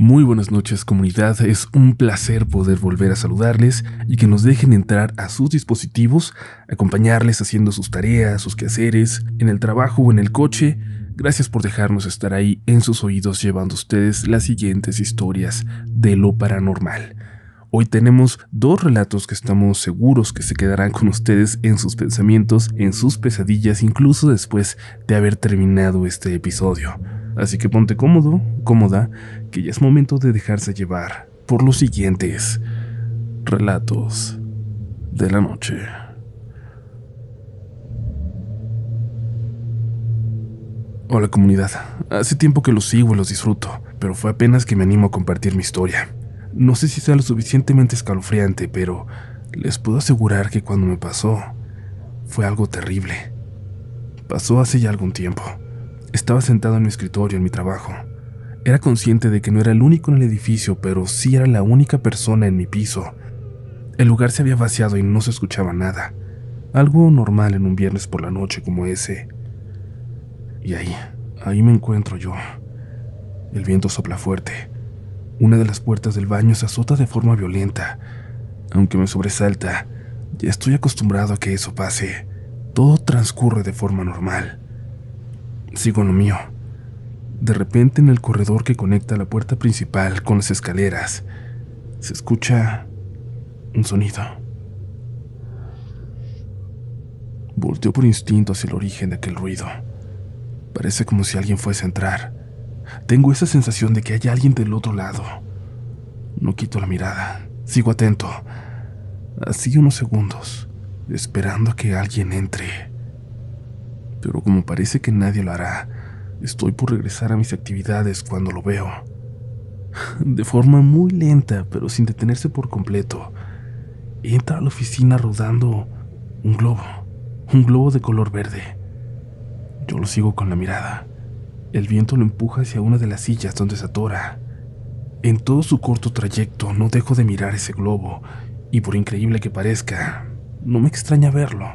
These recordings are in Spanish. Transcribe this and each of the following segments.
Muy buenas noches comunidad, es un placer poder volver a saludarles y que nos dejen entrar a sus dispositivos, acompañarles haciendo sus tareas, sus quehaceres, en el trabajo o en el coche. Gracias por dejarnos estar ahí en sus oídos llevando ustedes las siguientes historias de lo paranormal. Hoy tenemos dos relatos que estamos seguros que se quedarán con ustedes en sus pensamientos, en sus pesadillas, incluso después de haber terminado este episodio. Así que ponte cómodo, cómoda, que ya es momento de dejarse llevar por los siguientes relatos de la noche. Hola comunidad, hace tiempo que los sigo y los disfruto, pero fue apenas que me animo a compartir mi historia. No sé si sea lo suficientemente escalofriante, pero les puedo asegurar que cuando me pasó, fue algo terrible. Pasó hace ya algún tiempo. Estaba sentado en mi escritorio en mi trabajo. Era consciente de que no era el único en el edificio, pero sí era la única persona en mi piso. El lugar se había vaciado y no se escuchaba nada. Algo normal en un viernes por la noche como ese. Y ahí, ahí me encuentro yo. El viento sopla fuerte. Una de las puertas del baño se azota de forma violenta. Aunque me sobresalta, ya estoy acostumbrado a que eso pase. Todo transcurre de forma normal. Sigo en lo mío. De repente en el corredor que conecta la puerta principal con las escaleras, se escucha un sonido. Volteo por instinto hacia el origen de aquel ruido. Parece como si alguien fuese a entrar. Tengo esa sensación de que hay alguien del otro lado. No quito la mirada. Sigo atento. Así unos segundos, esperando a que alguien entre pero como parece que nadie lo hará, estoy por regresar a mis actividades cuando lo veo. De forma muy lenta, pero sin detenerse por completo, entra a la oficina rodando un globo, un globo de color verde. Yo lo sigo con la mirada. El viento lo empuja hacia una de las sillas donde se atora. En todo su corto trayecto no dejo de mirar ese globo, y por increíble que parezca, no me extraña verlo.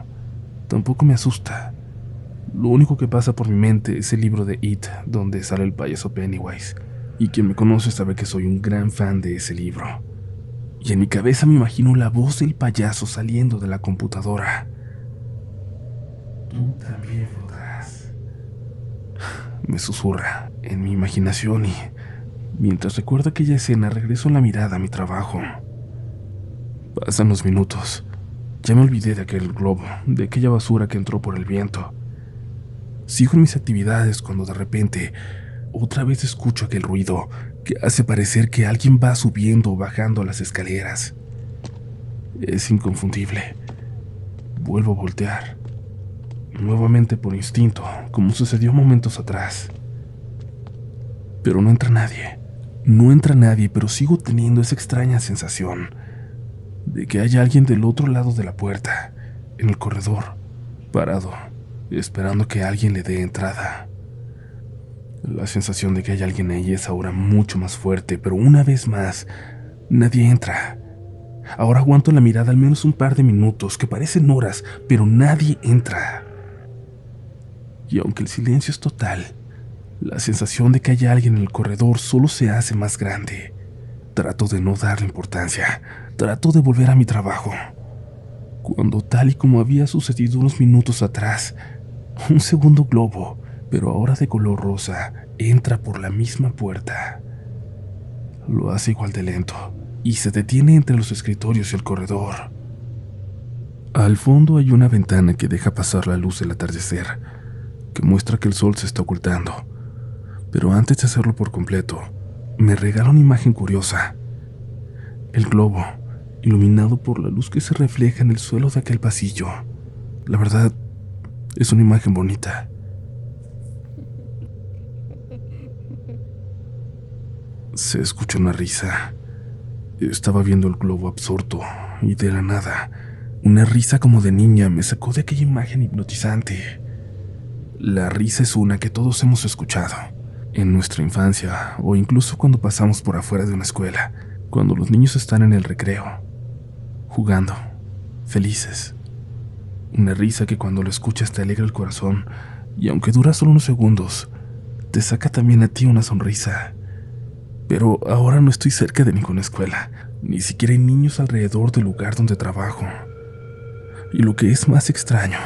Tampoco me asusta. Lo único que pasa por mi mente es el libro de It, donde sale el payaso Pennywise, y quien me conoce sabe que soy un gran fan de ese libro. Y en mi cabeza me imagino la voz del payaso saliendo de la computadora. Tú también podrás. Me susurra en mi imaginación y, mientras recuerdo aquella escena, regreso la mirada a mi trabajo. Pasan los minutos. Ya me olvidé de aquel globo, de aquella basura que entró por el viento. Sigo en mis actividades cuando de repente otra vez escucho aquel ruido que hace parecer que alguien va subiendo o bajando las escaleras. Es inconfundible. Vuelvo a voltear. Nuevamente por instinto, como sucedió momentos atrás. Pero no entra nadie. No entra nadie, pero sigo teniendo esa extraña sensación de que hay alguien del otro lado de la puerta, en el corredor, parado esperando que alguien le dé entrada. La sensación de que hay alguien ahí es ahora mucho más fuerte, pero una vez más, nadie entra. Ahora aguanto la mirada al menos un par de minutos, que parecen horas, pero nadie entra. Y aunque el silencio es total, la sensación de que hay alguien en el corredor solo se hace más grande. Trato de no darle importancia, trato de volver a mi trabajo. Cuando tal y como había sucedido unos minutos atrás, un segundo globo, pero ahora de color rosa, entra por la misma puerta. Lo hace igual de lento y se detiene entre los escritorios y el corredor. Al fondo hay una ventana que deja pasar la luz del atardecer, que muestra que el sol se está ocultando. Pero antes de hacerlo por completo, me regala una imagen curiosa. El globo, iluminado por la luz que se refleja en el suelo de aquel pasillo. La verdad, es una imagen bonita. Se escuchó una risa. Estaba viendo el globo absorto y de la nada, una risa como de niña me sacó de aquella imagen hipnotizante. La risa es una que todos hemos escuchado en nuestra infancia o incluso cuando pasamos por afuera de una escuela, cuando los niños están en el recreo, jugando, felices. Una risa que cuando lo escuchas te alegra el corazón y aunque dura solo unos segundos, te saca también a ti una sonrisa. Pero ahora no estoy cerca de ninguna escuela, ni siquiera hay niños alrededor del lugar donde trabajo. Y lo que es más extraño,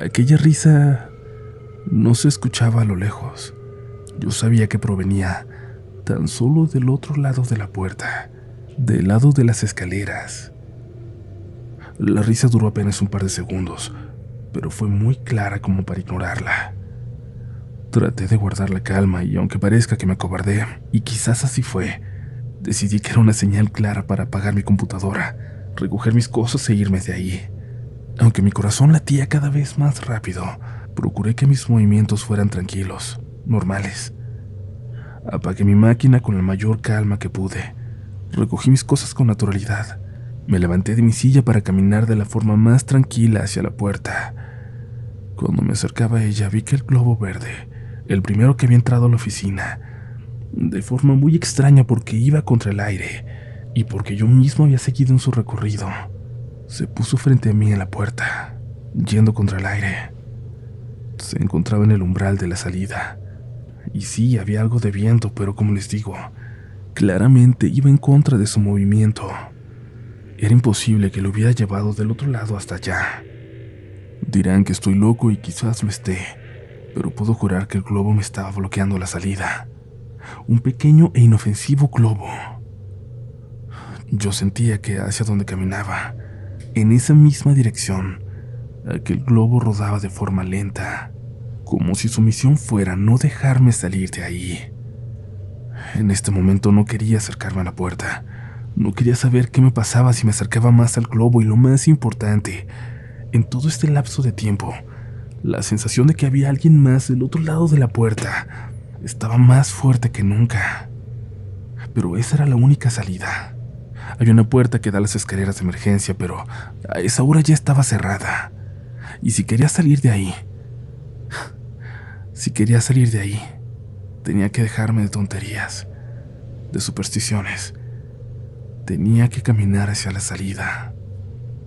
aquella risa no se escuchaba a lo lejos. Yo sabía que provenía tan solo del otro lado de la puerta, del lado de las escaleras. La risa duró apenas un par de segundos, pero fue muy clara como para ignorarla. Traté de guardar la calma y aunque parezca que me acobardé, y quizás así fue, decidí que era una señal clara para apagar mi computadora, recoger mis cosas e irme de ahí. Aunque mi corazón latía cada vez más rápido, procuré que mis movimientos fueran tranquilos, normales. Apagué mi máquina con la mayor calma que pude. Recogí mis cosas con naturalidad. Me levanté de mi silla para caminar de la forma más tranquila hacia la puerta. Cuando me acercaba a ella vi que el globo verde, el primero que había entrado a la oficina, de forma muy extraña porque iba contra el aire y porque yo mismo había seguido en su recorrido, se puso frente a mí en la puerta, yendo contra el aire. Se encontraba en el umbral de la salida. Y sí, había algo de viento, pero como les digo, claramente iba en contra de su movimiento. Era imposible que lo hubiera llevado del otro lado hasta allá. Dirán que estoy loco y quizás lo esté, pero puedo jurar que el globo me estaba bloqueando la salida. Un pequeño e inofensivo globo. Yo sentía que hacia donde caminaba, en esa misma dirección, aquel globo rodaba de forma lenta, como si su misión fuera no dejarme salir de ahí. En este momento no quería acercarme a la puerta. No quería saber qué me pasaba si me acercaba más al globo y lo más importante, en todo este lapso de tiempo, la sensación de que había alguien más del otro lado de la puerta estaba más fuerte que nunca. Pero esa era la única salida. Hay una puerta que da a las escaleras de emergencia, pero a esa hora ya estaba cerrada. Y si quería salir de ahí, si quería salir de ahí, tenía que dejarme de tonterías, de supersticiones. Tenía que caminar hacia la salida.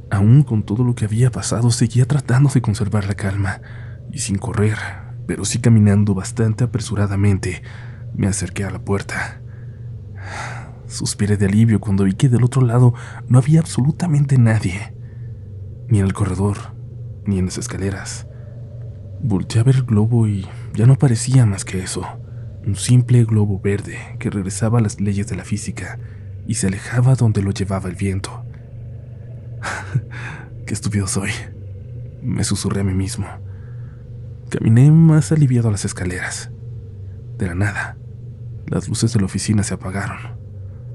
Aún con todo lo que había pasado, seguía tratando de conservar la calma, y sin correr, pero sí caminando bastante apresuradamente, me acerqué a la puerta. Suspiré de alivio cuando vi que del otro lado no había absolutamente nadie, ni en el corredor, ni en las escaleras. Volté a ver el globo y ya no parecía más que eso, un simple globo verde que regresaba a las leyes de la física y se alejaba donde lo llevaba el viento. Qué estúpido soy, me susurré a mí mismo. Caminé más aliviado a las escaleras. De la nada, las luces de la oficina se apagaron.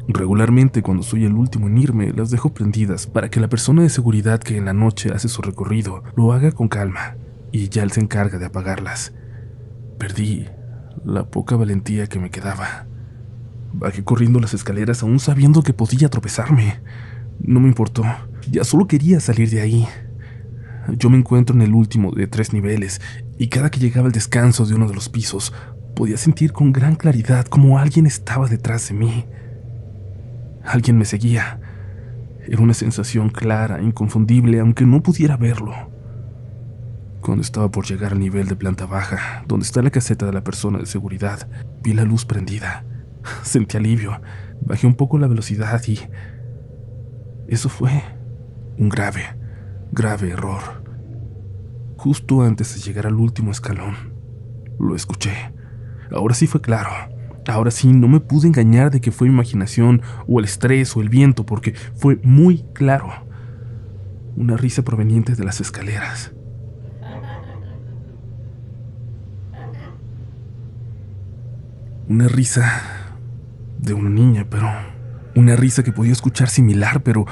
Regularmente cuando soy el último en irme, las dejo prendidas para que la persona de seguridad que en la noche hace su recorrido lo haga con calma y ya él se encarga de apagarlas. Perdí la poca valentía que me quedaba. Bajé corriendo las escaleras aún sabiendo que podía tropezarme. No me importó, ya solo quería salir de ahí. Yo me encuentro en el último de tres niveles y cada que llegaba al descanso de uno de los pisos podía sentir con gran claridad como alguien estaba detrás de mí. Alguien me seguía. Era una sensación clara, inconfundible, aunque no pudiera verlo. Cuando estaba por llegar al nivel de planta baja, donde está la caseta de la persona de seguridad, vi la luz prendida. Sentí alivio, bajé un poco la velocidad y... Eso fue un grave, grave error. Justo antes de llegar al último escalón, lo escuché. Ahora sí fue claro. Ahora sí, no me pude engañar de que fue imaginación o el estrés o el viento, porque fue muy claro. Una risa proveniente de las escaleras. Una risa de una niña, pero una risa que podía escuchar similar, pero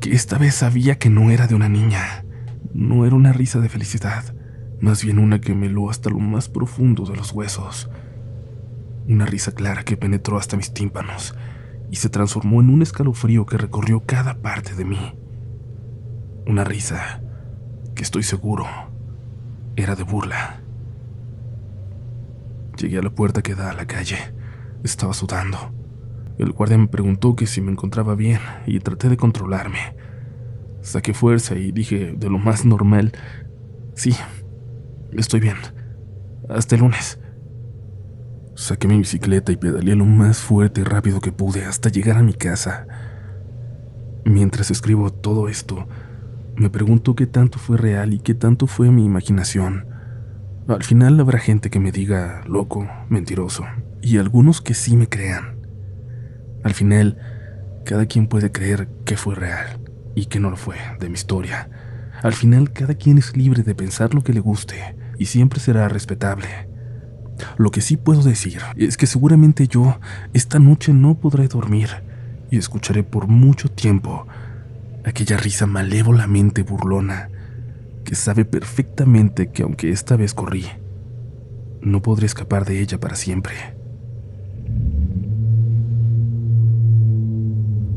que esta vez sabía que no era de una niña. No era una risa de felicidad, más bien una que me heló hasta lo más profundo de los huesos. Una risa clara que penetró hasta mis tímpanos y se transformó en un escalofrío que recorrió cada parte de mí. Una risa que estoy seguro era de burla. Llegué a la puerta que da a la calle. Estaba sudando. El guardia me preguntó que si me encontraba bien y traté de controlarme. Saqué fuerza y dije de lo más normal, sí, estoy bien. Hasta el lunes. Saqué mi bicicleta y pedaleé lo más fuerte y rápido que pude hasta llegar a mi casa. Mientras escribo todo esto, me pregunto qué tanto fue real y qué tanto fue mi imaginación. Al final habrá gente que me diga loco, mentiroso, y algunos que sí me crean. Al final, cada quien puede creer que fue real y que no lo fue de mi historia. Al final, cada quien es libre de pensar lo que le guste y siempre será respetable. Lo que sí puedo decir es que seguramente yo esta noche no podré dormir y escucharé por mucho tiempo aquella risa malévolamente burlona que sabe perfectamente que aunque esta vez corrí, no podré escapar de ella para siempre.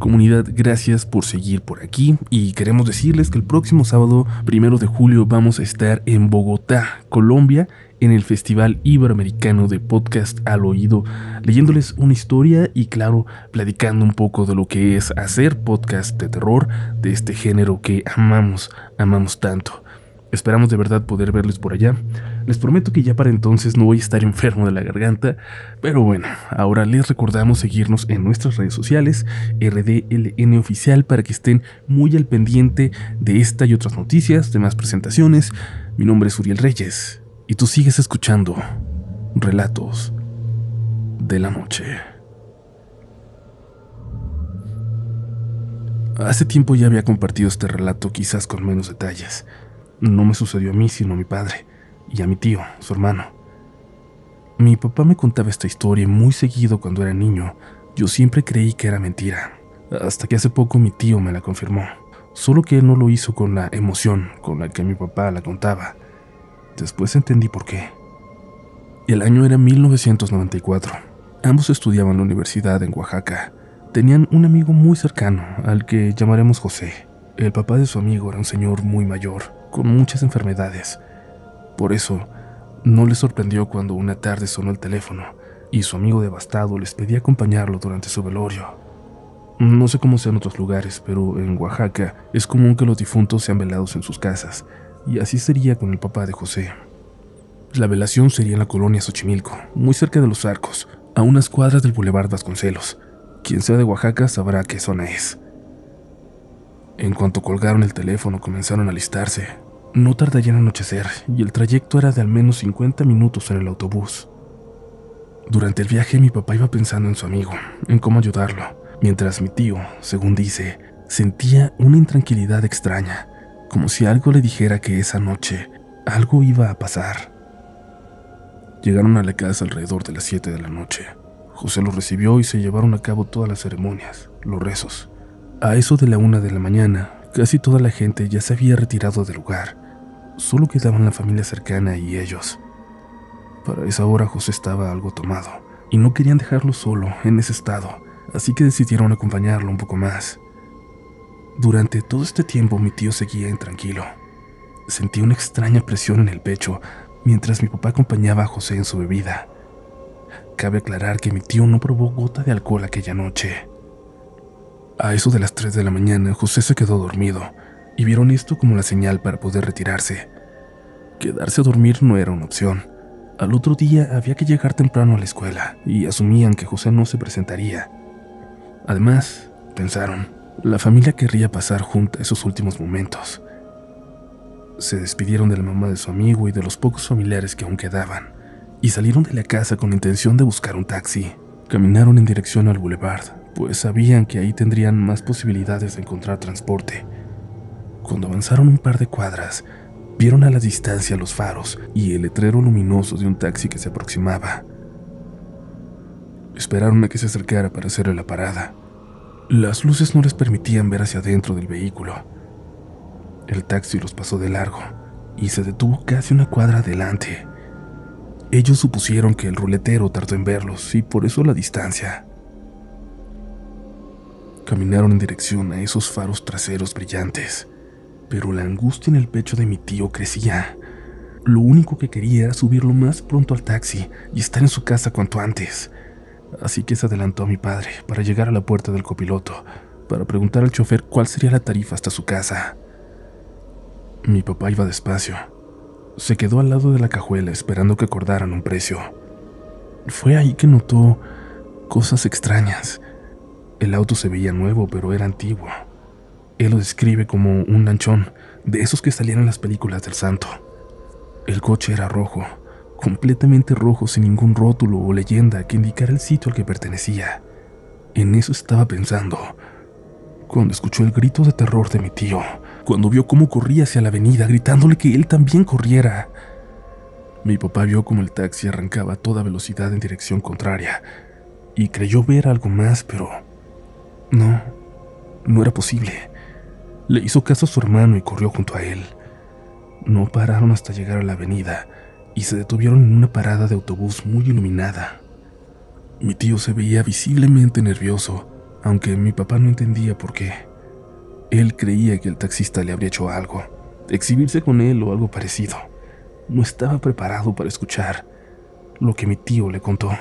Comunidad, gracias por seguir por aquí y queremos decirles que el próximo sábado, primero de julio, vamos a estar en Bogotá, Colombia, en el Festival Iberoamericano de Podcast al Oído, leyéndoles una historia y claro, platicando un poco de lo que es hacer podcast de terror de este género que amamos, amamos tanto. Esperamos de verdad poder verles por allá. Les prometo que ya para entonces no voy a estar enfermo de la garganta, pero bueno, ahora les recordamos seguirnos en nuestras redes sociales, RDLN Oficial, para que estén muy al pendiente de esta y otras noticias, demás presentaciones. Mi nombre es Uriel Reyes y tú sigues escuchando relatos de la noche. Hace tiempo ya había compartido este relato quizás con menos detalles. No me sucedió a mí, sino a mi padre y a mi tío, su hermano. Mi papá me contaba esta historia muy seguido cuando era niño. Yo siempre creí que era mentira, hasta que hace poco mi tío me la confirmó. Solo que él no lo hizo con la emoción con la que mi papá la contaba. Después entendí por qué. El año era 1994. Ambos estudiaban la universidad en Oaxaca. Tenían un amigo muy cercano, al que llamaremos José. El papá de su amigo era un señor muy mayor, con muchas enfermedades. Por eso, no les sorprendió cuando una tarde sonó el teléfono y su amigo devastado les pedía acompañarlo durante su velorio. No sé cómo sea en otros lugares, pero en Oaxaca es común que los difuntos sean velados en sus casas, y así sería con el papá de José. La velación sería en la colonia Xochimilco, muy cerca de los arcos, a unas cuadras del Boulevard Vasconcelos. Quien sea de Oaxaca sabrá qué zona es. En cuanto colgaron el teléfono comenzaron a alistarse. No tardaría en anochecer y el trayecto era de al menos 50 minutos en el autobús. Durante el viaje mi papá iba pensando en su amigo, en cómo ayudarlo, mientras mi tío, según dice, sentía una intranquilidad extraña como si algo le dijera que esa noche algo iba a pasar. Llegaron a la casa alrededor de las 7 de la noche. José los recibió y se llevaron a cabo todas las ceremonias, los rezos. A eso de la una de la mañana, casi toda la gente ya se había retirado del lugar. Solo quedaban la familia cercana y ellos. Para esa hora José estaba algo tomado y no querían dejarlo solo en ese estado, así que decidieron acompañarlo un poco más. Durante todo este tiempo mi tío seguía intranquilo. Sentí una extraña presión en el pecho mientras mi papá acompañaba a José en su bebida. Cabe aclarar que mi tío no probó gota de alcohol aquella noche. A eso de las 3 de la mañana, José se quedó dormido y vieron esto como la señal para poder retirarse. Quedarse a dormir no era una opción. Al otro día había que llegar temprano a la escuela y asumían que José no se presentaría. Además, pensaron, la familia querría pasar junta esos últimos momentos. Se despidieron de la mamá de su amigo y de los pocos familiares que aún quedaban, y salieron de la casa con intención de buscar un taxi. Caminaron en dirección al boulevard, pues sabían que ahí tendrían más posibilidades de encontrar transporte. Cuando avanzaron un par de cuadras, vieron a la distancia los faros y el letrero luminoso de un taxi que se aproximaba. Esperaron a que se acercara para hacerle la parada. Las luces no les permitían ver hacia adentro del vehículo. El taxi los pasó de largo y se detuvo casi una cuadra adelante. Ellos supusieron que el ruletero tardó en verlos y por eso la distancia. Caminaron en dirección a esos faros traseros brillantes, pero la angustia en el pecho de mi tío crecía. Lo único que quería era subir lo más pronto al taxi y estar en su casa cuanto antes así que se adelantó a mi padre para llegar a la puerta del copiloto, para preguntar al chofer cuál sería la tarifa hasta su casa. Mi papá iba despacio. Se quedó al lado de la cajuela esperando que acordaran un precio. Fue ahí que notó cosas extrañas. El auto se veía nuevo, pero era antiguo. Él lo describe como un lanchón, de esos que salían en las películas del santo. El coche era rojo, completamente rojo sin ningún rótulo o leyenda que indicara el sitio al que pertenecía. En eso estaba pensando, cuando escuchó el grito de terror de mi tío, cuando vio cómo corría hacia la avenida gritándole que él también corriera. Mi papá vio como el taxi arrancaba a toda velocidad en dirección contraria y creyó ver algo más, pero no, no era posible. Le hizo caso a su hermano y corrió junto a él. No pararon hasta llegar a la avenida y se detuvieron en una parada de autobús muy iluminada. Mi tío se veía visiblemente nervioso, aunque mi papá no entendía por qué. Él creía que el taxista le habría hecho algo, exhibirse con él o algo parecido. No estaba preparado para escuchar lo que mi tío le contó.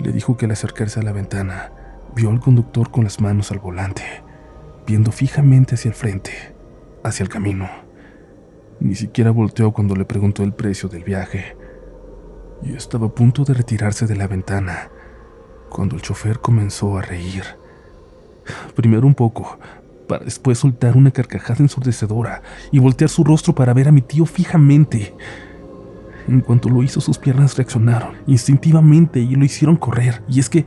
Le dijo que al acercarse a la ventana, vio al conductor con las manos al volante, viendo fijamente hacia el frente, hacia el camino. Ni siquiera volteó cuando le preguntó el precio del viaje. Y estaba a punto de retirarse de la ventana cuando el chofer comenzó a reír. Primero un poco, para después soltar una carcajada ensordecedora y voltear su rostro para ver a mi tío fijamente. En cuanto lo hizo, sus piernas reaccionaron instintivamente y lo hicieron correr. Y es que.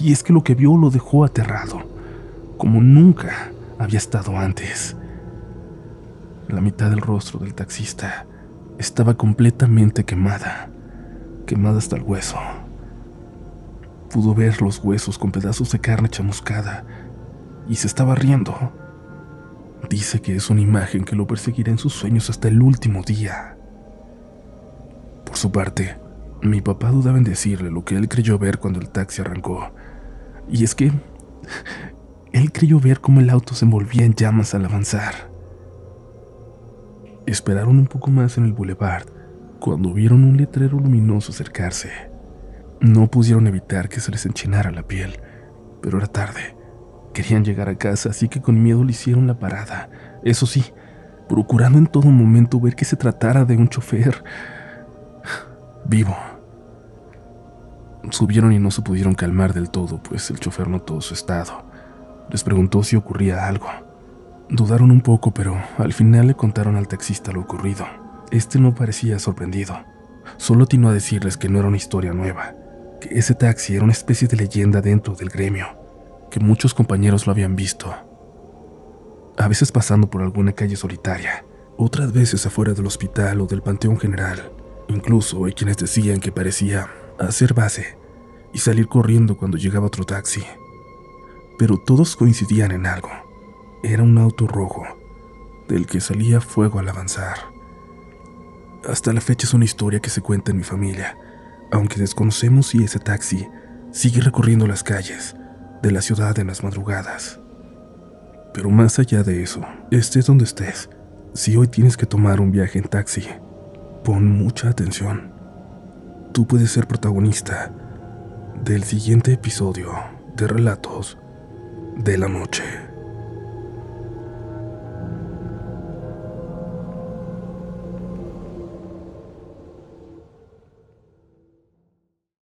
Y es que lo que vio lo dejó aterrado, como nunca había estado antes. La mitad del rostro del taxista estaba completamente quemada, quemada hasta el hueso. Pudo ver los huesos con pedazos de carne chamuscada y se estaba riendo. Dice que es una imagen que lo perseguirá en sus sueños hasta el último día. Por su parte, mi papá dudaba en decirle lo que él creyó ver cuando el taxi arrancó. Y es que él creyó ver cómo el auto se envolvía en llamas al avanzar. Esperaron un poco más en el boulevard cuando vieron un letrero luminoso acercarse. No pudieron evitar que se les enchinara la piel, pero era tarde. Querían llegar a casa, así que con miedo le hicieron la parada. Eso sí, procurando en todo momento ver que se tratara de un chofer vivo. Subieron y no se pudieron calmar del todo, pues el chofer notó su estado. Les preguntó si ocurría algo. Dudaron un poco, pero al final le contaron al taxista lo ocurrido. Este no parecía sorprendido. Solo atinó a decirles que no era una historia nueva, que ese taxi era una especie de leyenda dentro del gremio, que muchos compañeros lo habían visto. A veces pasando por alguna calle solitaria, otras veces afuera del hospital o del Panteón General. Incluso hay quienes decían que parecía hacer base y salir corriendo cuando llegaba otro taxi. Pero todos coincidían en algo. Era un auto rojo, del que salía fuego al avanzar. Hasta la fecha es una historia que se cuenta en mi familia, aunque desconocemos si ese taxi sigue recorriendo las calles de la ciudad en las madrugadas. Pero más allá de eso, estés donde estés, si hoy tienes que tomar un viaje en taxi, pon mucha atención. Tú puedes ser protagonista del siguiente episodio de Relatos de la Noche.